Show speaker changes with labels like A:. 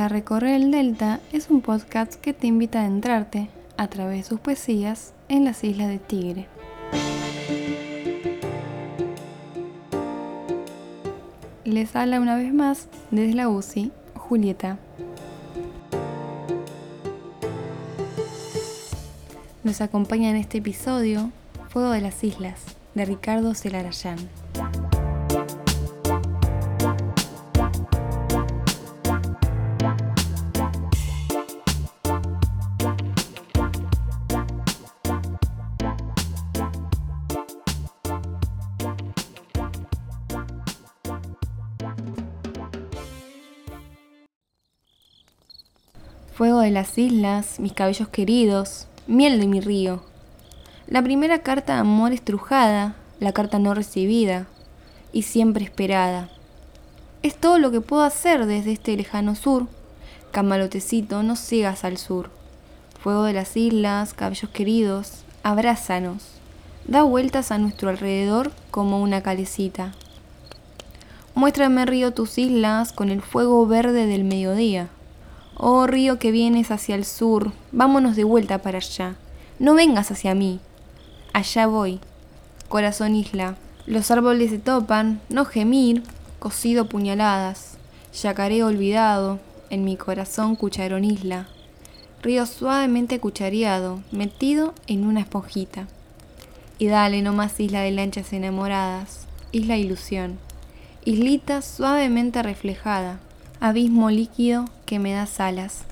A: recorrer el Delta es un podcast que te invita a adentrarte, a través de sus poesías, en las islas de Tigre. Les habla una vez más desde la UCI, Julieta. Nos acompaña en este episodio Fuego de las Islas, de Ricardo Celarayán. Fuego de las islas, mis cabellos queridos, miel de mi río. La primera carta de amor estrujada, la carta no recibida y siempre esperada. Es todo lo que puedo hacer desde este lejano sur. Camalotecito, no sigas al sur. Fuego de las islas, cabellos queridos, abrázanos. Da vueltas a nuestro alrededor como una calecita. Muéstrame, río, tus islas con el fuego verde del mediodía. Oh río que vienes hacia el sur, vámonos de vuelta para allá. No vengas hacia mí. Allá voy. Corazón isla. Los árboles se topan, no gemir, cosido puñaladas. Yacaré olvidado, en mi corazón cucharón isla. Río suavemente cuchareado, metido en una esponjita. Y dale no más isla de lanchas enamoradas, isla ilusión. Islita suavemente reflejada, abismo líquido que me das alas.